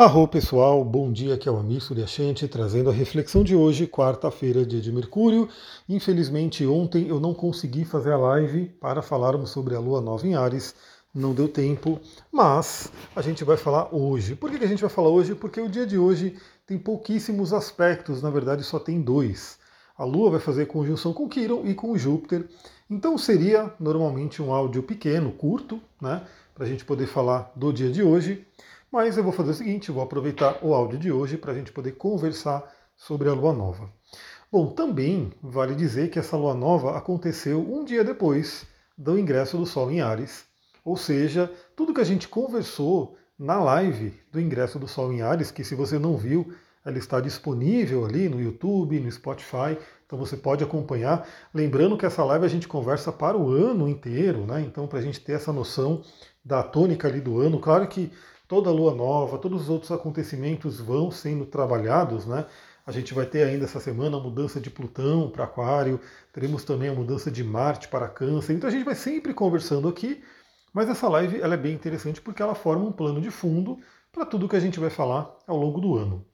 Arro pessoal, bom dia, aqui é o Amir Suryashanti trazendo a reflexão de hoje, quarta-feira, dia de Mercúrio. Infelizmente ontem eu não consegui fazer a live para falarmos sobre a Lua Nova em Ares, não deu tempo, mas a gente vai falar hoje. Por que a gente vai falar hoje? Porque o dia de hoje tem pouquíssimos aspectos, na verdade só tem dois. A Lua vai fazer conjunção com Quiron e com Júpiter, então seria normalmente um áudio pequeno, curto, né, para a gente poder falar do dia de hoje. Mas eu vou fazer o seguinte, vou aproveitar o áudio de hoje para a gente poder conversar sobre a lua nova. Bom, também vale dizer que essa lua nova aconteceu um dia depois do ingresso do Sol em Ares. Ou seja, tudo que a gente conversou na live do ingresso do Sol em Ares, que se você não viu, ela está disponível ali no YouTube, no Spotify, então você pode acompanhar. Lembrando que essa live a gente conversa para o ano inteiro, né? Então, para a gente ter essa noção da tônica ali do ano, claro que toda lua nova, todos os outros acontecimentos vão sendo trabalhados, né? A gente vai ter ainda essa semana a mudança de Plutão para Aquário, teremos também a mudança de Marte para Câncer. Então a gente vai sempre conversando aqui, mas essa live ela é bem interessante porque ela forma um plano de fundo para tudo que a gente vai falar ao longo do ano.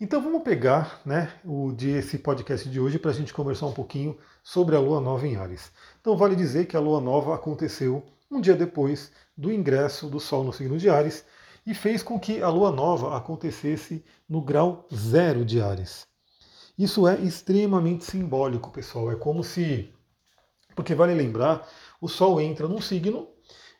Então vamos pegar né, o de esse podcast de hoje para a gente conversar um pouquinho sobre a Lua Nova em Ares. Então vale dizer que a Lua Nova aconteceu um dia depois do ingresso do Sol no signo de Ares e fez com que a lua nova acontecesse no grau zero de Ares. Isso é extremamente simbólico, pessoal. É como se. Porque vale lembrar, o Sol entra num signo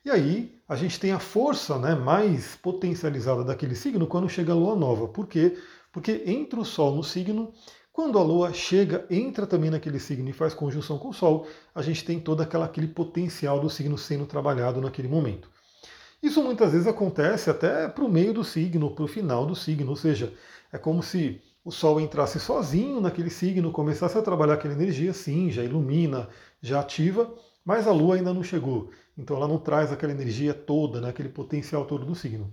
e aí a gente tem a força né, mais potencializada daquele signo quando chega a lua nova. Por quê? Porque entra o Sol no signo, quando a Lua chega, entra também naquele signo e faz conjunção com o Sol, a gente tem todo aquela, aquele potencial do signo sendo trabalhado naquele momento. Isso muitas vezes acontece até para o meio do signo, para o final do signo, ou seja, é como se o Sol entrasse sozinho naquele signo, começasse a trabalhar aquela energia, sim, já ilumina, já ativa, mas a Lua ainda não chegou. Então ela não traz aquela energia toda, né, aquele potencial todo do signo.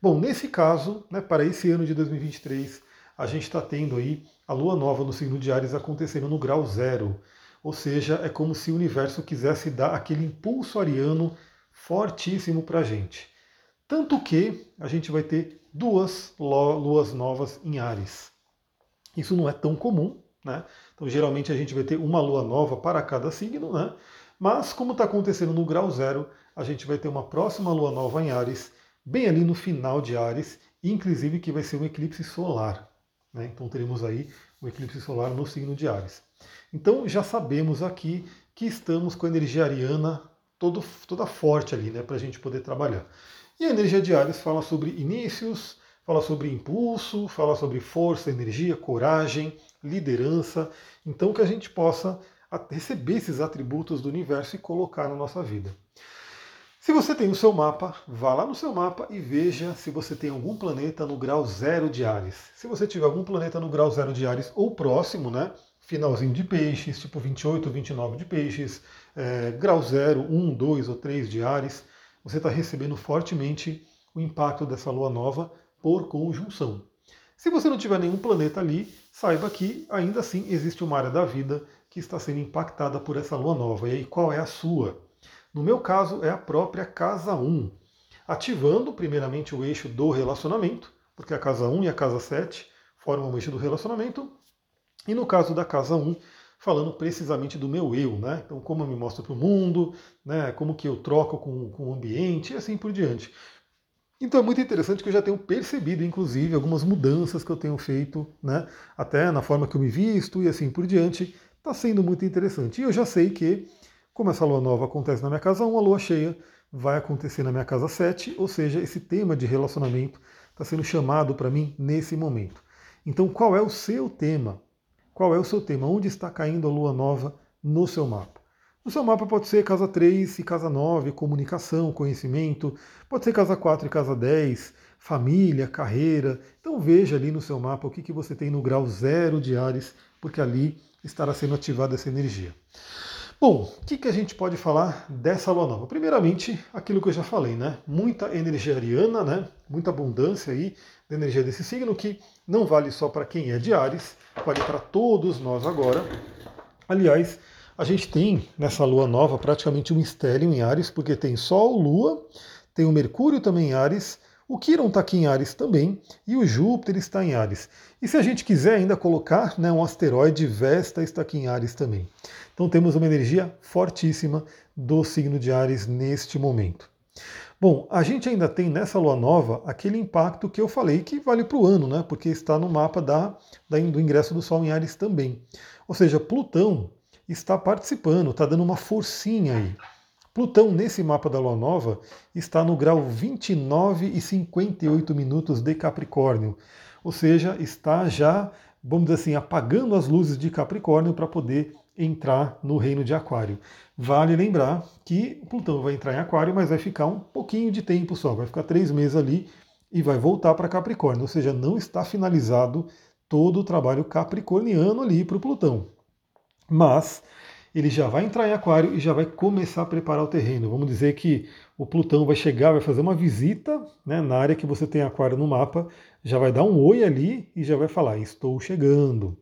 Bom, nesse caso, né, para esse ano de 2023, a gente está tendo aí a Lua nova no signo de Ares acontecendo no grau zero. Ou seja, é como se o universo quisesse dar aquele impulso ariano fortíssimo para a gente. Tanto que a gente vai ter duas luas novas em Ares. Isso não é tão comum, né? Então geralmente a gente vai ter uma lua nova para cada signo, né? Mas como está acontecendo no grau zero, a gente vai ter uma próxima lua nova em Ares, bem ali no final de Ares, inclusive que vai ser um eclipse solar. Né? Então teremos aí um eclipse solar no signo de Ares. Então já sabemos aqui que estamos com a energia ariana todo, toda forte ali, né, para a gente poder trabalhar. E a energia de Ares fala sobre inícios, fala sobre impulso, fala sobre força, energia, coragem, liderança. Então que a gente possa receber esses atributos do universo e colocar na nossa vida. Se você tem o seu mapa, vá lá no seu mapa e veja se você tem algum planeta no grau zero de Ares. Se você tiver algum planeta no grau zero de Ares ou próximo, né? Finalzinho de peixes, tipo 28, 29 de peixes, é, grau 0, 1, 2 ou 3 de Ares, você está recebendo fortemente o impacto dessa lua nova por conjunção. Se você não tiver nenhum planeta ali, saiba que ainda assim existe uma área da vida que está sendo impactada por essa lua nova. E aí, qual é a sua? No meu caso, é a própria casa 1, ativando primeiramente o eixo do relacionamento, porque a casa 1 e a casa 7 formam o eixo do relacionamento. E no caso da casa 1, falando precisamente do meu eu, né? Então, como eu me mostro para o mundo, né? como que eu troco com, com o ambiente e assim por diante. Então é muito interessante que eu já tenho percebido, inclusive, algumas mudanças que eu tenho feito, né? até na forma que eu me visto e assim por diante. Está sendo muito interessante. E eu já sei que, como essa lua nova acontece na minha casa 1, a lua cheia vai acontecer na minha casa 7, ou seja, esse tema de relacionamento está sendo chamado para mim nesse momento. Então, qual é o seu tema? Qual é o seu tema? Onde está caindo a lua nova no seu mapa? No seu mapa pode ser casa 3 e casa 9, comunicação, conhecimento, pode ser casa 4 e casa 10, família, carreira. Então veja ali no seu mapa o que, que você tem no grau zero de Ares, porque ali estará sendo ativada essa energia. Bom, o que, que a gente pode falar dessa lua nova? Primeiramente, aquilo que eu já falei, né? Muita energia ariana, né? Muita abundância aí da energia desse signo, que não vale só para quem é de Ares, vale para todos nós agora. Aliás, a gente tem nessa lua nova praticamente um estélio em Ares, porque tem Sol, Lua, tem o Mercúrio também em Ares, O Quiron está aqui em Ares também e o Júpiter está em Ares. E se a gente quiser ainda colocar né, um asteroide, Vesta está aqui em Ares também. Então temos uma energia fortíssima do signo de Ares neste momento. Bom, a gente ainda tem nessa lua nova aquele impacto que eu falei que vale para o ano, né? Porque está no mapa da, da, do ingresso do Sol em Ares também. Ou seja, Plutão está participando, está dando uma forcinha aí. Plutão, nesse mapa da Lua Nova, está no grau 29 e 58 minutos de Capricórnio. Ou seja, está já, vamos dizer assim, apagando as luzes de Capricórnio para poder entrar no reino de Aquário. Vale lembrar que Plutão vai entrar em Aquário, mas vai ficar um pouquinho de tempo só, vai ficar três meses ali e vai voltar para Capricórnio. Ou seja, não está finalizado todo o trabalho capricorniano ali para o Plutão. Mas ele já vai entrar em Aquário e já vai começar a preparar o terreno. Vamos dizer que o Plutão vai chegar, vai fazer uma visita né, na área que você tem Aquário no mapa, já vai dar um oi ali e já vai falar: Estou chegando.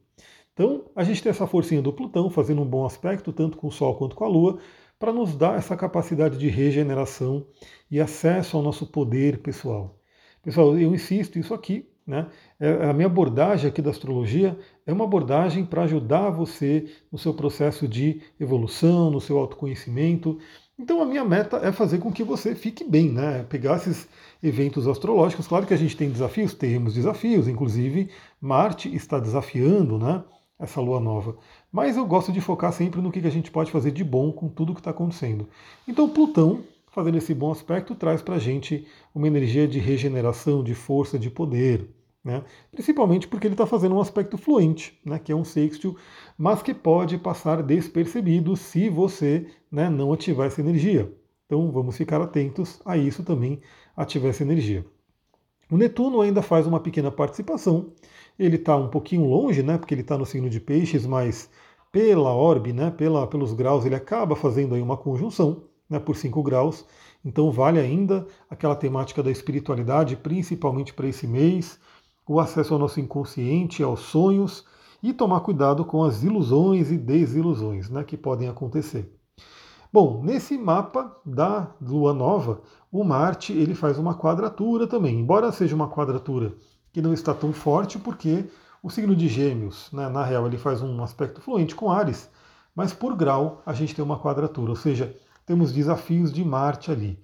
Então, a gente tem essa forcinha do Plutão fazendo um bom aspecto, tanto com o Sol quanto com a Lua, para nos dar essa capacidade de regeneração e acesso ao nosso poder pessoal. Pessoal, eu insisto isso aqui, né? É, a minha abordagem aqui da astrologia é uma abordagem para ajudar você no seu processo de evolução, no seu autoconhecimento. Então a minha meta é fazer com que você fique bem, né? Pegar esses eventos astrológicos. Claro que a gente tem desafios, temos desafios, inclusive Marte está desafiando, né? Essa lua nova. Mas eu gosto de focar sempre no que a gente pode fazer de bom com tudo que está acontecendo. Então Plutão, fazendo esse bom aspecto, traz para a gente uma energia de regeneração, de força, de poder. Né? Principalmente porque ele está fazendo um aspecto fluente, né? que é um sextil, mas que pode passar despercebido se você né, não ativar essa energia. Então vamos ficar atentos a isso também, ativar essa energia. O Netuno ainda faz uma pequena participação, ele está um pouquinho longe, né, porque ele está no signo de peixes, mas pela orbe, né, pela, pelos graus, ele acaba fazendo aí uma conjunção né, por 5 graus, então vale ainda aquela temática da espiritualidade, principalmente para esse mês, o acesso ao nosso inconsciente, aos sonhos e tomar cuidado com as ilusões e desilusões né, que podem acontecer. Bom, nesse mapa da Lua Nova, o Marte ele faz uma quadratura também, embora seja uma quadratura que não está tão forte, porque o signo de Gêmeos, né, na real, ele faz um aspecto fluente com Ares, mas por grau a gente tem uma quadratura, ou seja, temos desafios de Marte ali.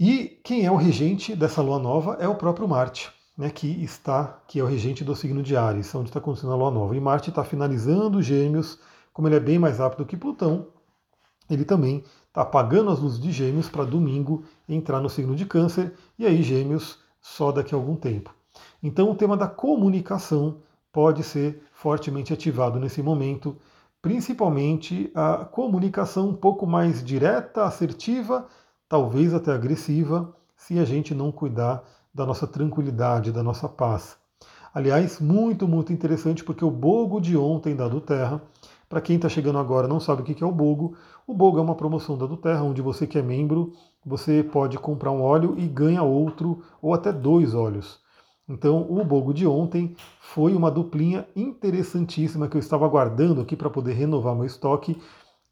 E quem é o regente dessa lua nova é o próprio Marte né, que está, que é o regente do signo de Ares, onde está acontecendo a Lua Nova. E Marte está finalizando Gêmeos, como ele é bem mais rápido que Plutão, ele também está apagando as luzes de Gêmeos para domingo entrar no signo de Câncer, e aí Gêmeos só daqui a algum tempo. Então o tema da comunicação pode ser fortemente ativado nesse momento, principalmente a comunicação um pouco mais direta, assertiva, talvez até agressiva, se a gente não cuidar da nossa tranquilidade, da nossa paz. Aliás, muito, muito interessante porque o Bogo de ontem da do Terra, para quem está chegando agora não sabe o que é o Bogo, o Bogo é uma promoção da Terra, onde você que é membro, você pode comprar um óleo e ganha outro ou até dois óleos. Então, o Bogo de ontem foi uma duplinha interessantíssima que eu estava aguardando aqui para poder renovar meu estoque,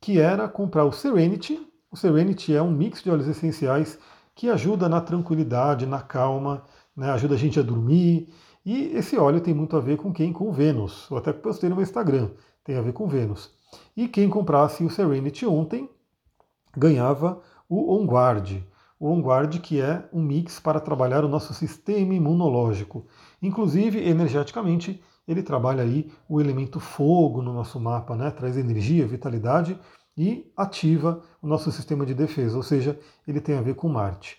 que era comprar o Serenity. O Serenity é um mix de óleos essenciais que ajuda na tranquilidade, na calma, né, ajuda a gente a dormir. E esse óleo tem muito a ver com quem? Com Vênus. Eu até postei no meu Instagram, tem a ver com Vênus. E quem comprasse o Serenity ontem ganhava o OnGuard. O OnGuard que é um mix para trabalhar o nosso sistema imunológico. Inclusive, energeticamente, ele trabalha aí o elemento fogo no nosso mapa, né? traz energia, vitalidade e ativa o nosso sistema de defesa, ou seja, ele tem a ver com Marte.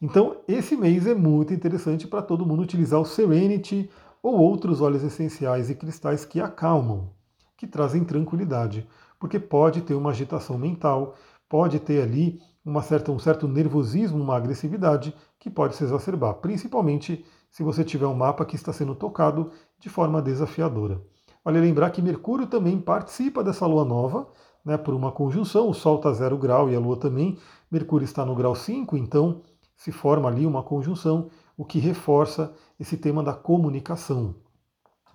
Então, esse mês é muito interessante para todo mundo utilizar o Serenity ou outros óleos essenciais e cristais que acalmam, que trazem tranquilidade, porque pode ter uma agitação mental, pode ter ali uma certa, um certo nervosismo, uma agressividade que pode se exacerbar, principalmente se você tiver um mapa que está sendo tocado de forma desafiadora. Vale lembrar que Mercúrio também participa dessa lua nova, né, por uma conjunção, o Sol está zero grau e a Lua também, Mercúrio está no grau 5, então se forma ali uma conjunção, o que reforça esse tema da comunicação.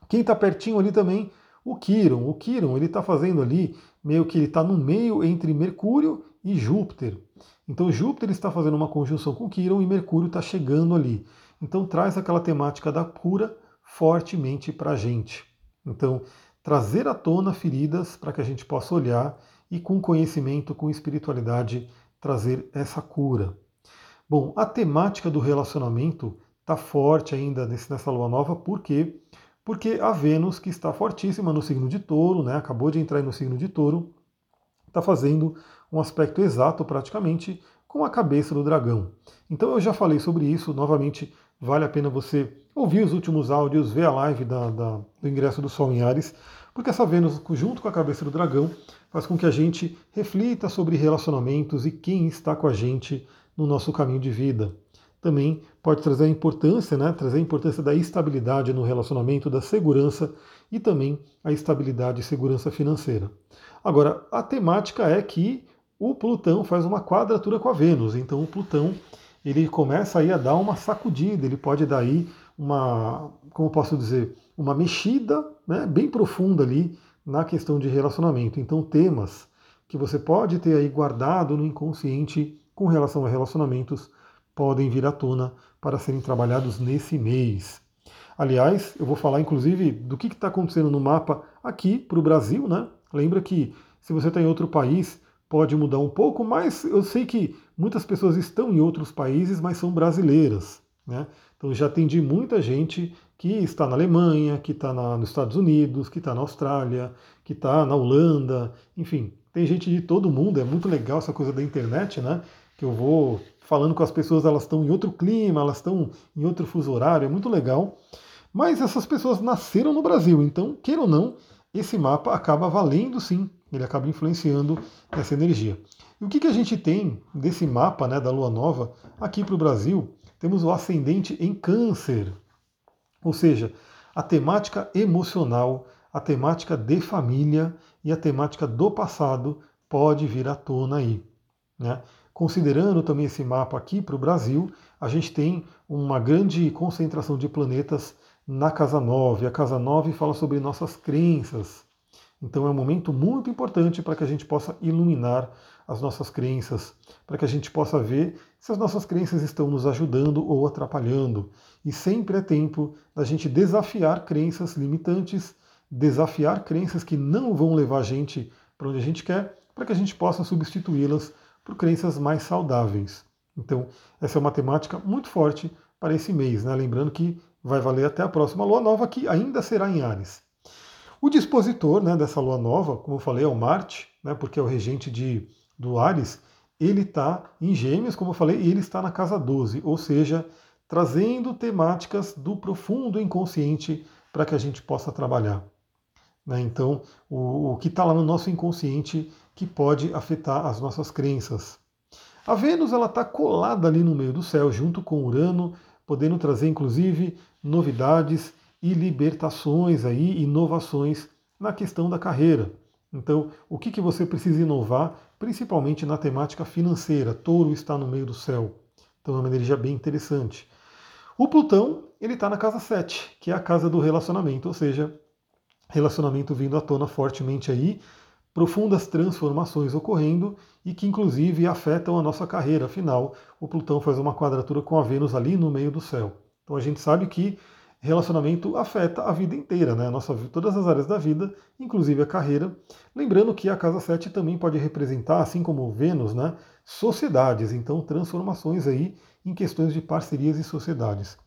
Quem está pertinho ali também, o Quiron. O Quiron ele está fazendo ali, meio que ele está no meio entre Mercúrio e Júpiter. Então Júpiter está fazendo uma conjunção com Quiron e Mercúrio está chegando ali. Então traz aquela temática da cura fortemente para a gente. Então, trazer à tona feridas para que a gente possa olhar e com conhecimento, com espiritualidade, trazer essa cura. Bom, a temática do relacionamento está forte ainda nessa lua nova, por quê? Porque a Vênus, que está fortíssima no signo de touro, né, acabou de entrar no signo de touro, está fazendo um aspecto exato praticamente com a cabeça do dragão. Então eu já falei sobre isso, novamente vale a pena você ouvir os últimos áudios, ver a live da, da, do ingresso do Sol em Ares, porque essa Vênus, junto com a cabeça do dragão, faz com que a gente reflita sobre relacionamentos e quem está com a gente no nosso caminho de vida. Também pode trazer a importância, né, trazer a importância da estabilidade no relacionamento, da segurança e também a estabilidade e segurança financeira. Agora, a temática é que o Plutão faz uma quadratura com a Vênus, então o Plutão ele começa aí a dar uma sacudida, ele pode dar aí uma, como posso dizer, uma mexida né, bem profunda ali na questão de relacionamento. Então, temas que você pode ter aí guardado no inconsciente com relação a relacionamentos podem vir à tona para serem trabalhados nesse mês. Aliás, eu vou falar inclusive do que está acontecendo no mapa aqui para o Brasil, né? Lembra que se você está em outro país, pode mudar um pouco, mas eu sei que muitas pessoas estão em outros países, mas são brasileiras. Né? Então já atendi muita gente que está na Alemanha, que está nos Estados Unidos, que está na Austrália, que está na Holanda, enfim, tem gente de todo mundo, é muito legal essa coisa da internet, né? Que eu vou falando com as pessoas, elas estão em outro clima, elas estão em outro fuso horário, é muito legal. Mas essas pessoas nasceram no Brasil, então, queira ou não, esse mapa acaba valendo sim ele acaba influenciando essa energia. E o que, que a gente tem desse mapa né, da Lua Nova aqui para o Brasil? Temos o ascendente em câncer, ou seja, a temática emocional, a temática de família e a temática do passado pode vir à tona aí. Né? Considerando também esse mapa aqui para o Brasil, a gente tem uma grande concentração de planetas na Casa 9. A Casa 9 fala sobre nossas crenças, então é um momento muito importante para que a gente possa iluminar as nossas crenças, para que a gente possa ver se as nossas crenças estão nos ajudando ou atrapalhando. E sempre é tempo da gente desafiar crenças limitantes, desafiar crenças que não vão levar a gente para onde a gente quer, para que a gente possa substituí-las por crenças mais saudáveis. Então, essa é uma temática muito forte para esse mês, né? lembrando que vai valer até a próxima lua nova, que ainda será em Ares. O dispositor né, dessa lua nova, como eu falei, é o Marte, né, porque é o regente de, do Ares, ele está em Gêmeos, como eu falei, e ele está na casa 12, ou seja, trazendo temáticas do profundo inconsciente para que a gente possa trabalhar. Né? Então, o, o que está lá no nosso inconsciente que pode afetar as nossas crenças. A Vênus ela está colada ali no meio do céu, junto com Urano, podendo trazer inclusive novidades e libertações aí, inovações na questão da carreira. Então, o que, que você precisa inovar, principalmente na temática financeira? Touro está no meio do céu, então é uma energia bem interessante. O Plutão, ele está na casa 7, que é a casa do relacionamento, ou seja, relacionamento vindo à tona fortemente aí, profundas transformações ocorrendo e que inclusive afetam a nossa carreira. Afinal, o Plutão faz uma quadratura com a Vênus ali no meio do céu. Então a gente sabe que relacionamento afeta a vida inteira, né? Nossa, todas as áreas da vida, inclusive a carreira. Lembrando que a casa 7 também pode representar, assim como Vênus, né, sociedades, então transformações aí em questões de parcerias e sociedades.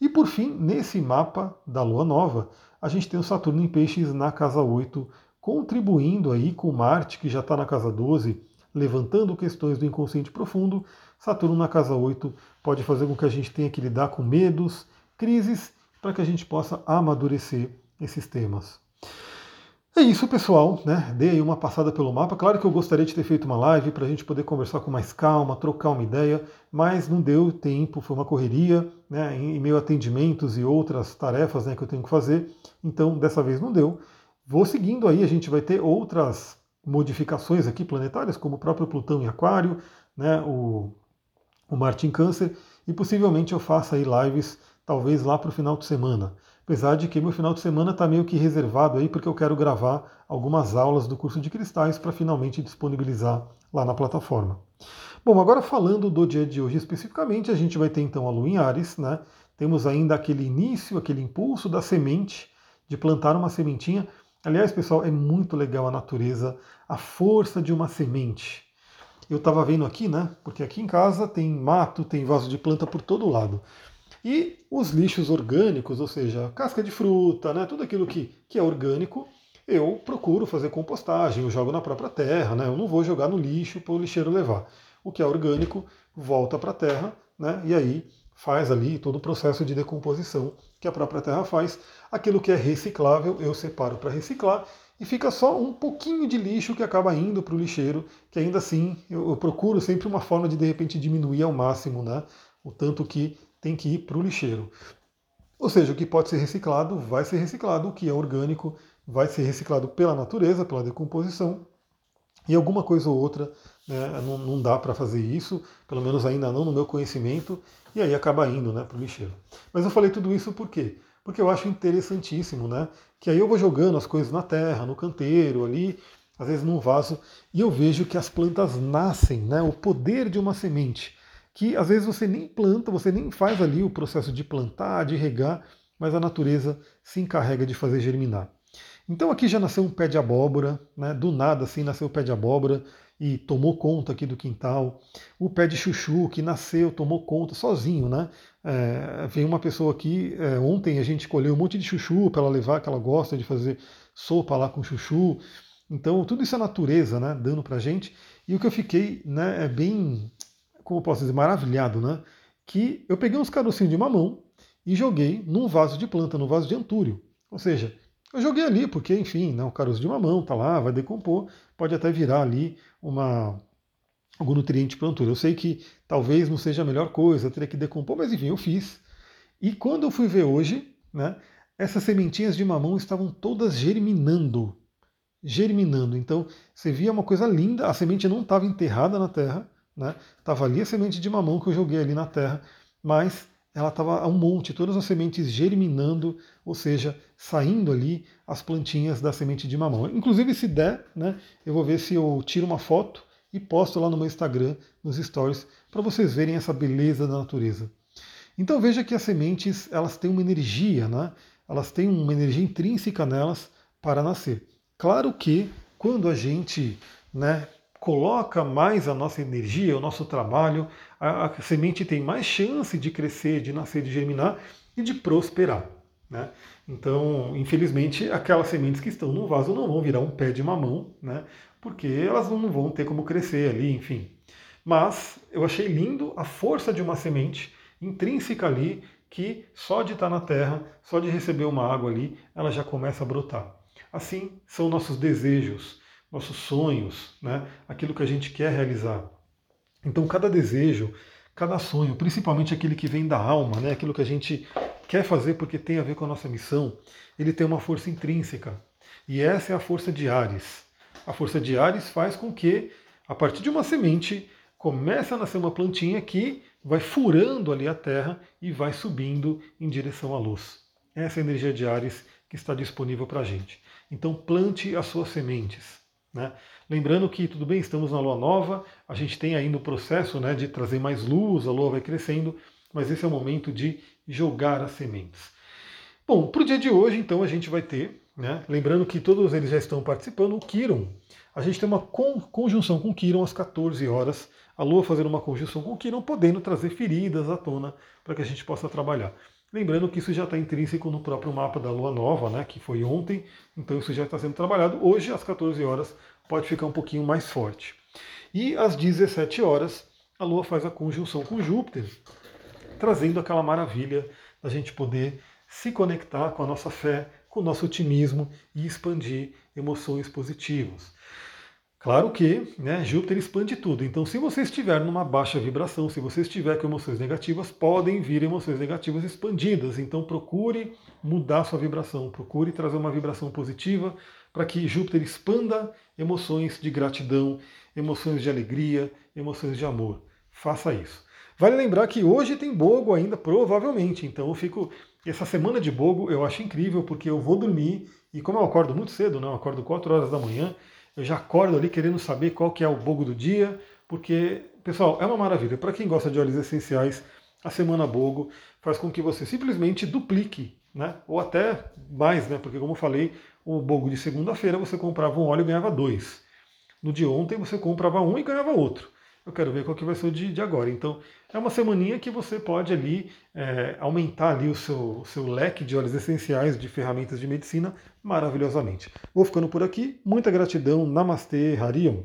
E por fim, nesse mapa da Lua Nova, a gente tem o Saturno em Peixes na casa 8, contribuindo aí com Marte, que já está na casa 12, levantando questões do inconsciente profundo. Saturno na casa 8 pode fazer com que a gente tenha que lidar com medos, crises para que a gente possa amadurecer esses temas. É isso, pessoal. Né? Dei aí uma passada pelo mapa. Claro que eu gostaria de ter feito uma live para a gente poder conversar com mais calma, trocar uma ideia, mas não deu tempo, foi uma correria, né? em meio a atendimentos e outras tarefas né, que eu tenho que fazer. Então, dessa vez não deu. Vou seguindo aí, a gente vai ter outras modificações aqui planetárias, como o próprio Plutão em Aquário, né? o, o Marte em Câncer, e possivelmente eu faça aí lives talvez lá para o final de semana. Apesar de que meu final de semana está meio que reservado aí, porque eu quero gravar algumas aulas do curso de cristais para finalmente disponibilizar lá na plataforma. Bom, agora falando do dia de hoje especificamente, a gente vai ter então a lua em Ares, né? Temos ainda aquele início, aquele impulso da semente, de plantar uma sementinha. Aliás, pessoal, é muito legal a natureza, a força de uma semente. Eu estava vendo aqui, né? Porque aqui em casa tem mato, tem vaso de planta por todo lado. E os lixos orgânicos, ou seja, casca de fruta, né, tudo aquilo que, que é orgânico, eu procuro fazer compostagem, eu jogo na própria terra, né, eu não vou jogar no lixo para o lixeiro levar. O que é orgânico volta para a terra, né, e aí faz ali todo o processo de decomposição que a própria terra faz. Aquilo que é reciclável eu separo para reciclar e fica só um pouquinho de lixo que acaba indo para o lixeiro, que ainda assim eu, eu, procuro sempre uma forma de de repente diminuir ao máximo né, o tanto que tem que ir para o lixeiro. Ou seja, o que pode ser reciclado vai ser reciclado, o que é orgânico vai ser reciclado pela natureza, pela decomposição, e alguma coisa ou outra né, não, não, dá para fazer isso, pelo menos ainda não no meu conhecimento, e aí acaba indo né, para o lixeiro. Mas eu falei tudo isso por quê? Porque eu acho interessantíssimo, né? Que aí eu vou jogando as coisas na terra, no canteiro, ali, às vezes num vaso, e eu vejo que as plantas nascem, né? O poder de uma semente que às vezes você nem planta, você nem faz ali o processo de plantar, de regar, mas a natureza se encarrega de fazer germinar. Então aqui já nasceu um pé de abóbora, né? do nada assim nasceu o pé de abóbora e tomou conta aqui do quintal. O pé de chuchu que nasceu, tomou conta sozinho, né? É, veio uma pessoa aqui, é, ontem a gente colheu um monte de chuchu para ela levar, que ela gosta de fazer sopa lá com chuchu. Então tudo isso é natureza, né? Dando pra gente. E o que eu fiquei, né, é bem como posso dizer, maravilhado, né? Que eu peguei uns carocinhos de mamão e joguei num vaso de planta, num vaso de antúrio. Ou seja, eu joguei ali porque, enfim, né, o caroço de mamão tá lá, vai decompor, pode até virar ali uma algum nutriente para antúrio. Eu sei que talvez não seja a melhor coisa, teria que decompor, mas enfim, eu fiz. E quando eu fui ver hoje, né, essas sementinhas de mamão estavam todas germinando. Germinando. Então, você via uma coisa linda, a semente não estava enterrada na terra, né? Ali a semente de mamão que eu joguei ali na terra, mas ela estava a um monte, todas as sementes germinando, ou seja, saindo ali as plantinhas da semente de mamão. Inclusive, se der, né, eu vou ver se eu tiro uma foto e posto lá no meu Instagram, nos stories, para vocês verem essa beleza da natureza. Então veja que as sementes elas têm uma energia, né? elas têm uma energia intrínseca nelas para nascer. Claro que quando a gente né, coloca mais a nossa energia, o nosso trabalho, a, a, semente tem mais chance de crescer, de nascer, de germinar e de prosperar. Né? Então, infelizmente, aquelas sementes que estão no vaso não vão virar um pé de mamão, né? porque elas não vão ter como crescer ali, enfim. Mas eu achei lindo a força de uma semente intrínseca ali, que só de estar na terra, só de receber uma água ali, ela já começa a brotar. Assim são nossos desejos, nossos sonhos, né? aquilo que a gente quer realizar. Então, cada desejo, cada sonho, principalmente aquele que vem da alma, né? aquilo que a gente quer fazer porque tem a ver com a nossa missão, ele tem uma força intrínseca. E essa é a força de Ares. A força de Ares faz com que, a partir de uma semente, comece a nascer uma plantinha que vai furando ali a terra e vai subindo em direção à luz. Essa é a energia de Ares que está disponível para a gente. Então plante as suas sementes. Né? Lembrando que, tudo bem, estamos na lua nova, a gente tem ainda o processo né, de trazer mais luz, a lua vai crescendo, mas esse é o momento de jogar as sementes. Bom, para o dia de hoje, então, a gente vai ter, né, lembrando que todos eles já estão participando, o Kiron. A gente tem uma conjunção com o Kiron às 14 horas, a Lua fazendo uma conjunção com o Kiron, podendo trazer feridas à tona para que a gente possa trabalhar. Lembrando que isso já está intrínseco no próprio mapa da Lua Nova, né, que foi ontem, então isso já está sendo trabalhado. Hoje, às 14 horas, pode ficar um pouquinho mais forte. E às 17 horas, a Lua faz a conjunção com Júpiter, trazendo aquela maravilha da gente poder se conectar com a nossa fé, com o nosso otimismo e expandir emoções positivas. Claro que né, Júpiter expande tudo. Então, se você estiver numa baixa vibração, se você estiver com emoções negativas, podem vir emoções negativas expandidas. Então, procure mudar sua vibração, procure trazer uma vibração positiva para que Júpiter expanda emoções de gratidão, emoções de alegria, emoções de amor. Faça isso. Vale lembrar que hoje tem bogo ainda, provavelmente. Então eu fico. Essa semana de bogo eu acho incrível, porque eu vou dormir, e como eu acordo muito cedo, né? Eu acordo 4 horas da manhã, eu já acordo ali querendo saber qual que é o bogo do dia, porque, pessoal, é uma maravilha. Para quem gosta de óleos essenciais, a semana bogo faz com que você simplesmente duplique, né? Ou até mais, né? Porque como eu falei, o bogo de segunda-feira você comprava um óleo e ganhava dois. No de ontem você comprava um e ganhava outro. Eu quero ver qual que vai ser o de, de agora. Então, é uma semaninha que você pode ali é, aumentar ali o seu, seu leque de óleos essenciais, de ferramentas de medicina, maravilhosamente. Vou ficando por aqui. Muita gratidão. Namastê, Harion.